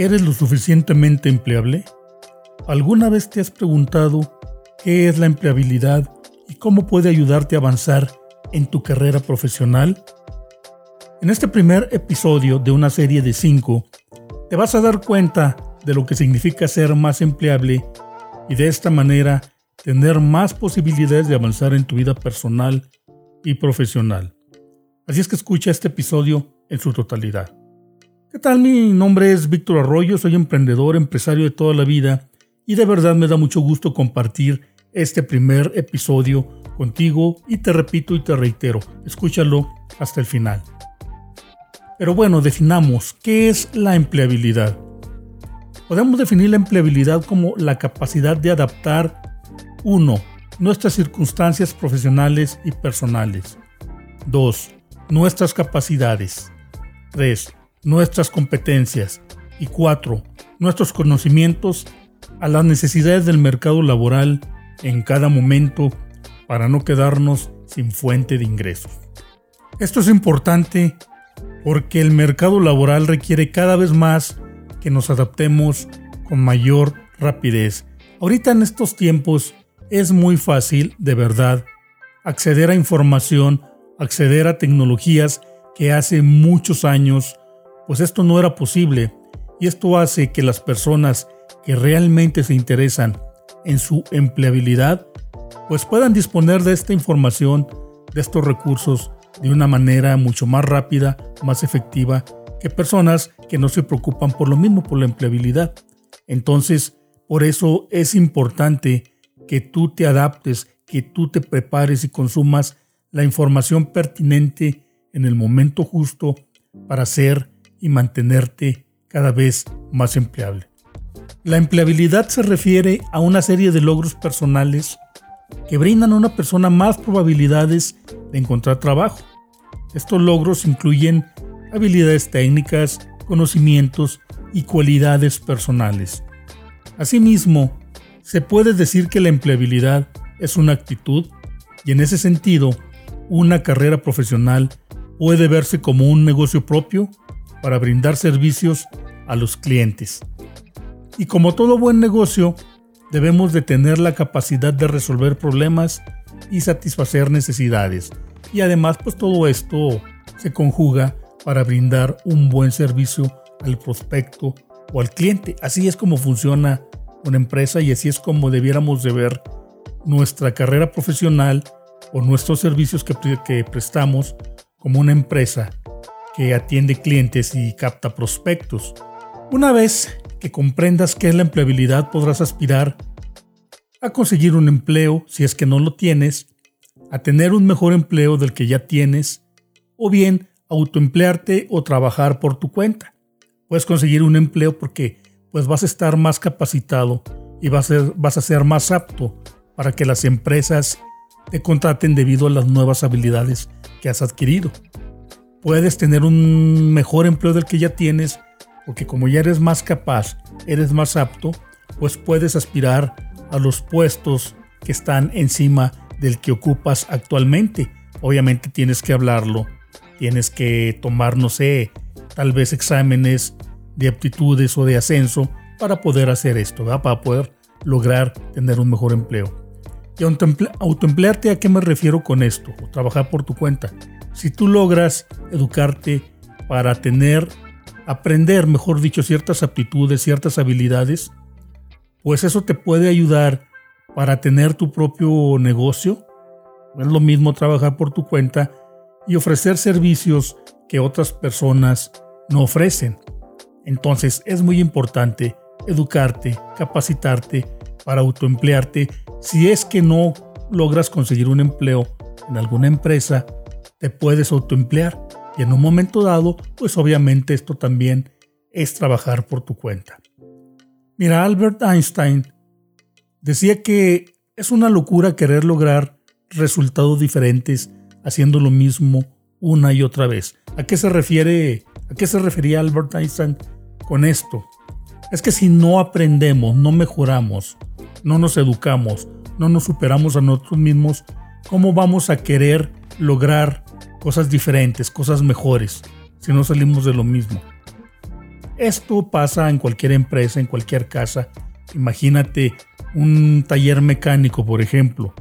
¿Eres lo suficientemente empleable? ¿Alguna vez te has preguntado qué es la empleabilidad y cómo puede ayudarte a avanzar en tu carrera profesional? En este primer episodio de una serie de 5, te vas a dar cuenta de lo que significa ser más empleable y de esta manera tener más posibilidades de avanzar en tu vida personal y profesional. Así es que escucha este episodio en su totalidad. ¿Qué tal? Mi nombre es Víctor Arroyo, soy emprendedor, empresario de toda la vida y de verdad me da mucho gusto compartir este primer episodio contigo y te repito y te reitero, escúchalo hasta el final. Pero bueno, definamos qué es la empleabilidad. Podemos definir la empleabilidad como la capacidad de adaptar 1. Nuestras circunstancias profesionales y personales. 2. Nuestras capacidades. 3 nuestras competencias y cuatro, nuestros conocimientos a las necesidades del mercado laboral en cada momento para no quedarnos sin fuente de ingresos. Esto es importante porque el mercado laboral requiere cada vez más que nos adaptemos con mayor rapidez. Ahorita en estos tiempos es muy fácil, de verdad, acceder a información, acceder a tecnologías que hace muchos años pues esto no era posible y esto hace que las personas que realmente se interesan en su empleabilidad pues puedan disponer de esta información, de estos recursos de una manera mucho más rápida, más efectiva que personas que no se preocupan por lo mismo, por la empleabilidad. Entonces, por eso es importante que tú te adaptes, que tú te prepares y consumas la información pertinente en el momento justo para ser y mantenerte cada vez más empleable. La empleabilidad se refiere a una serie de logros personales que brindan a una persona más probabilidades de encontrar trabajo. Estos logros incluyen habilidades técnicas, conocimientos y cualidades personales. Asimismo, se puede decir que la empleabilidad es una actitud y en ese sentido, una carrera profesional puede verse como un negocio propio para brindar servicios a los clientes. Y como todo buen negocio, debemos de tener la capacidad de resolver problemas y satisfacer necesidades. Y además, pues todo esto se conjuga para brindar un buen servicio al prospecto o al cliente. Así es como funciona una empresa y así es como debiéramos de ver nuestra carrera profesional o nuestros servicios que, que prestamos como una empresa que atiende clientes y capta prospectos. Una vez que comprendas qué es la empleabilidad, podrás aspirar a conseguir un empleo si es que no lo tienes, a tener un mejor empleo del que ya tienes, o bien autoemplearte o trabajar por tu cuenta. Puedes conseguir un empleo porque pues vas a estar más capacitado y vas a ser, vas a ser más apto para que las empresas te contraten debido a las nuevas habilidades que has adquirido puedes tener un mejor empleo del que ya tienes, porque como ya eres más capaz, eres más apto, pues puedes aspirar a los puestos que están encima del que ocupas actualmente. Obviamente tienes que hablarlo, tienes que tomar, no sé, tal vez exámenes de aptitudes o de ascenso para poder hacer esto, para poder lograr tener un mejor empleo. Y autoemplearte, ¿a qué me refiero con esto? trabajar por tu cuenta si tú logras educarte para tener aprender, mejor dicho, ciertas aptitudes, ciertas habilidades, pues eso te puede ayudar para tener tu propio negocio. Es lo mismo trabajar por tu cuenta y ofrecer servicios que otras personas no ofrecen. Entonces es muy importante educarte, capacitarte para autoemplearte. Si es que no logras conseguir un empleo en alguna empresa, te puedes autoemplear. Y en un momento dado, pues obviamente esto también es trabajar por tu cuenta. Mira, Albert Einstein decía que es una locura querer lograr resultados diferentes haciendo lo mismo una y otra vez. ¿A qué se refiere? ¿A qué se refería Albert Einstein con esto? Es que si no aprendemos, no mejoramos, no nos educamos, no nos superamos a nosotros mismos, ¿cómo vamos a querer lograr cosas diferentes, cosas mejores, si no salimos de lo mismo? Esto pasa en cualquier empresa, en cualquier casa. Imagínate un taller mecánico, por ejemplo,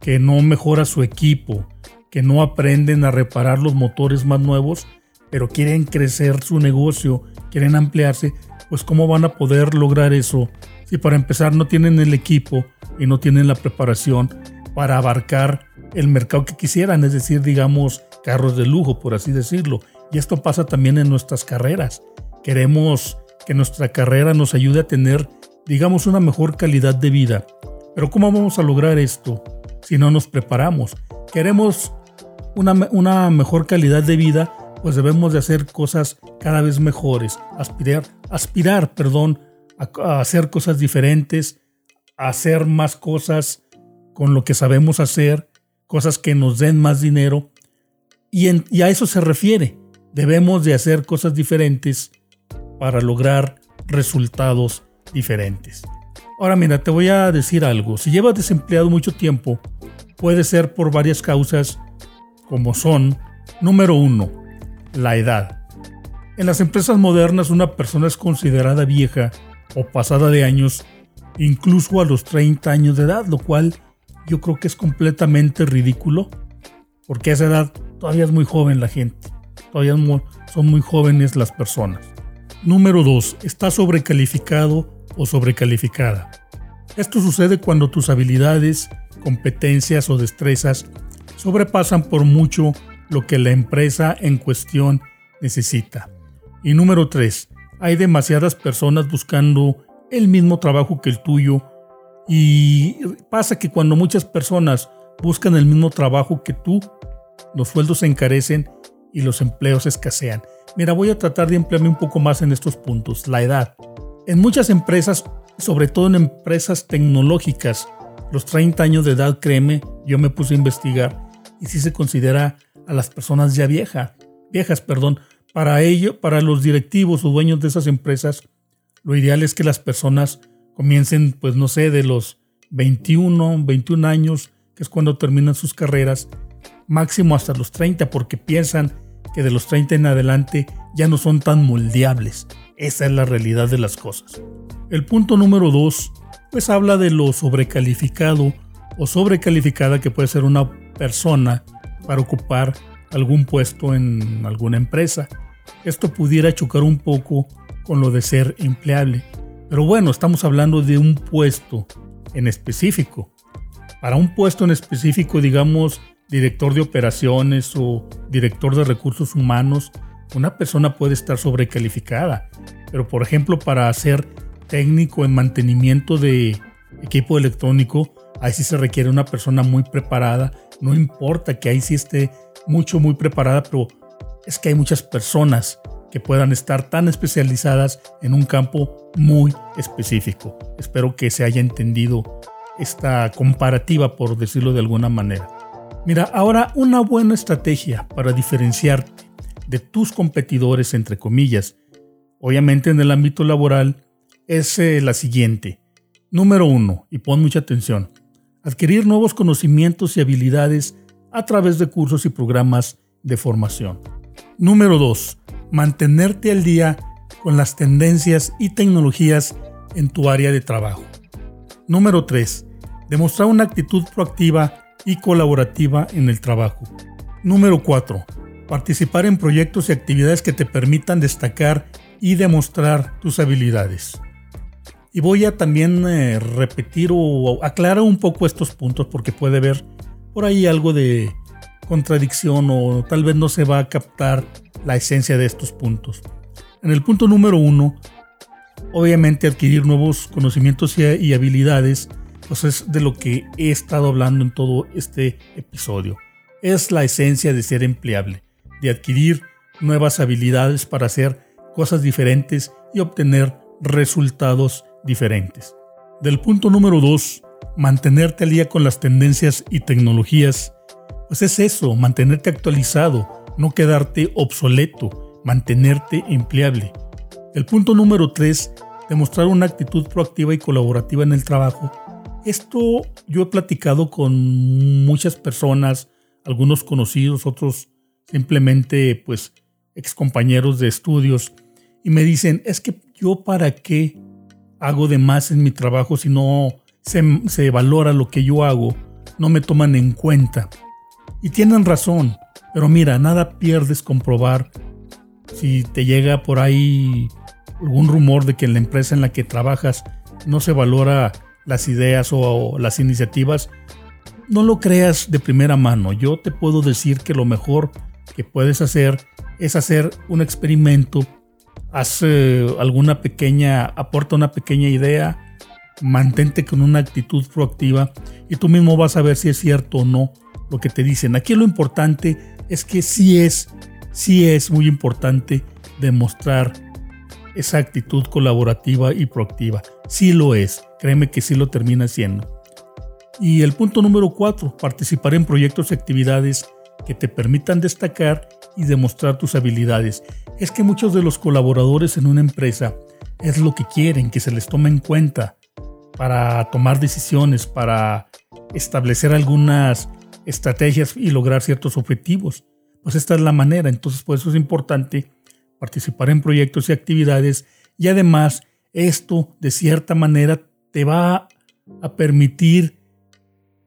que no mejora su equipo, que no aprenden a reparar los motores más nuevos, pero quieren crecer su negocio, quieren ampliarse, pues ¿cómo van a poder lograr eso si para empezar no tienen el equipo y no tienen la preparación para abarcar el mercado que quisieran, es decir, digamos, carros de lujo, por así decirlo. Y esto pasa también en nuestras carreras. Queremos que nuestra carrera nos ayude a tener, digamos, una mejor calidad de vida. Pero ¿cómo vamos a lograr esto si no nos preparamos? Queremos una, mejor calidad de vida, pues debemos de hacer cosas cada vez mejores, aspirar, aspirar, perdón, a, hacer cosas diferentes, a hacer más cosas con lo que sabemos hacer, cosas que nos den más dinero. Y, a eso se refiere. Debemos de hacer cosas diferentes para lograr resultados diferentes. Ahora mira, te voy a decir algo. Si llevas desempleado mucho tiempo, puede ser por varias causas como son, número uno, la edad. En las empresas modernas una persona es considerada vieja o pasada de años incluso a los 30 años de edad, lo cual yo creo que es completamente ridículo, porque esa edad todavía es muy joven la gente, todavía son muy jóvenes las personas. Número 2. Está sobrecalificado o sobrecalificada. Esto sucede cuando tus habilidades, competencias o destrezas sobrepasan por mucho lo que la empresa en cuestión necesita. Y número 3. Hay demasiadas personas buscando el mismo trabajo que el tuyo y pasa que cuando muchas personas buscan el mismo trabajo que tú, los sueldos se encarecen y los empleos escasean. Mira, voy a tratar de emplearme un poco más en estos puntos. La edad. En muchas empresas, sobre todo en empresas tecnológicas, los 30 años de edad, créeme, yo me puse a investigar, y si se considera a las personas ya viejas, viejas, perdón. Para ello, para los directivos o dueños de esas empresas, lo ideal es que las personas comiencen, pues no sé, de los 21, 21 años, que es cuando terminan sus carreras, máximo hasta los 30, porque piensan que de los 30 en adelante ya no son tan moldeables. Esa es la realidad de las cosas. El punto número 2, pues habla de lo sobrecalificado o sobrecalificada que puede ser una persona para ocupar algún puesto en alguna empresa. Esto pudiera chocar un poco con lo de ser empleable. Pero bueno, estamos hablando de un puesto en específico. Para un puesto en específico, digamos, director de operaciones o director de recursos humanos, una persona puede estar sobrecalificada. Pero por ejemplo, para ser técnico en mantenimiento de equipo electrónico, ahí sí se requiere una persona muy preparada no importa que ahí sí esté mucho, muy preparada, pero es que hay muchas personas que puedan estar tan especializadas en un campo muy específico. Espero que se haya entendido esta comparativa, por decirlo de alguna manera. Mira, ahora una buena estrategia para diferenciarte de tus competidores, entre comillas, obviamente en el ámbito laboral, es eh, la siguiente. Número uno, y pon mucha atención, adquirir nuevos conocimientos y habilidades a través de cursos y programas de formación. Número 2. Mantenerte al día con las tendencias y tecnologías en tu área de trabajo. Número 3. Demostrar una actitud proactiva y colaborativa en el trabajo. Número 4. Participar en proyectos y actividades que te permitan destacar y demostrar tus habilidades. Y voy a también eh, repetir o aclarar un poco estos puntos porque puede haber por ahí algo de contradicción o tal vez no se va a captar la esencia de estos puntos. En el punto número uno, obviamente adquirir nuevos conocimientos y habilidades, pues es de lo que he estado hablando en todo este episodio. Es la esencia de ser empleable, de adquirir nuevas habilidades para hacer cosas diferentes y obtener resultados diferentes. Del punto número 2, mantenerte al día con las tendencias y tecnologías, pues es eso, mantenerte actualizado, no quedarte obsoleto, mantenerte empleable. El punto número 3, demostrar una actitud proactiva y colaborativa en el trabajo. Esto yo he platicado con muchas personas, algunos conocidos, otros simplemente pues excompañeros de estudios y me dicen, es que yo para qué hago de más en mi trabajo si no se, se valora lo que yo hago, no me toman en cuenta. Y tienen razón, pero mira, nada pierdes comprobar si te llega por ahí algún rumor de que en la empresa en la que trabajas no se valora las ideas o las iniciativas, no lo creas de primera mano. Yo te puedo decir que lo mejor que puedes hacer es hacer un experimento, haz alguna pequeña, aporta una pequeña idea, mantente con una actitud proactiva y tú mismo vas a ver si es cierto o no lo que te dicen. Aquí lo importante es que sí es, sí es muy importante demostrar esa actitud colaborativa y proactiva. Sí lo es, créeme que sí lo termina siendo. Y el punto número cuatro, participar en proyectos y actividades que te permitan destacar y demostrar tus habilidades. Es que muchos de los colaboradores en una empresa es lo que quieren, que se les tome en cuenta para tomar decisiones, para establecer algunas estrategias y lograr ciertos objetivos. Pues esta es la manera, entonces por eso es importante participar en proyectos y actividades y además esto de cierta manera te va a permitir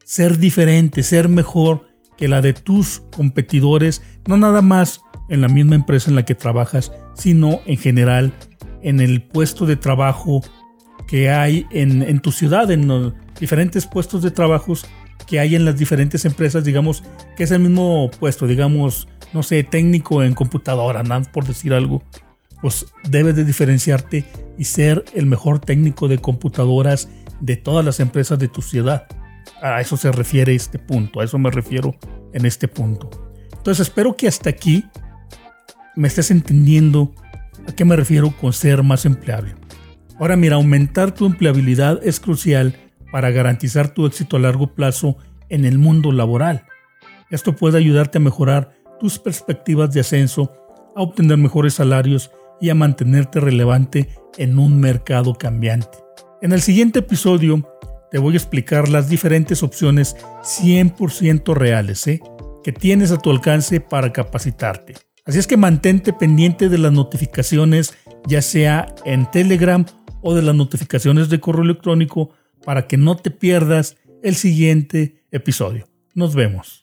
ser diferente, ser mejor que la de tus competidores, no nada más en la misma empresa en la que trabajas, sino en general en el puesto de trabajo que hay en, tu ciudad, en los diferentes puestos de trabajos que hay en las diferentes empresas, digamos, que es el mismo puesto, digamos, no sé, técnico en computadora, nada por decir algo, pues debes de diferenciarte y ser el mejor técnico de computadoras de todas las empresas de tu ciudad. A eso se refiere este punto, a eso me refiero en este punto. Entonces espero que hasta aquí me estés entendiendo a qué me refiero con ser más empleable. Ahora mira, aumentar tu empleabilidad es crucial para garantizar tu éxito a largo plazo en el mundo laboral. Esto puede ayudarte a mejorar tus perspectivas de ascenso, a obtener mejores salarios y a mantenerte relevante en un mercado cambiante. En el siguiente episodio te voy a explicar las diferentes opciones 100% reales ¿eh? que tienes a tu alcance para capacitarte. Así es que mantente pendiente de las notificaciones, ya sea en Telegram o de las notificaciones de correo electrónico, para que no te pierdas el siguiente episodio. Nos vemos.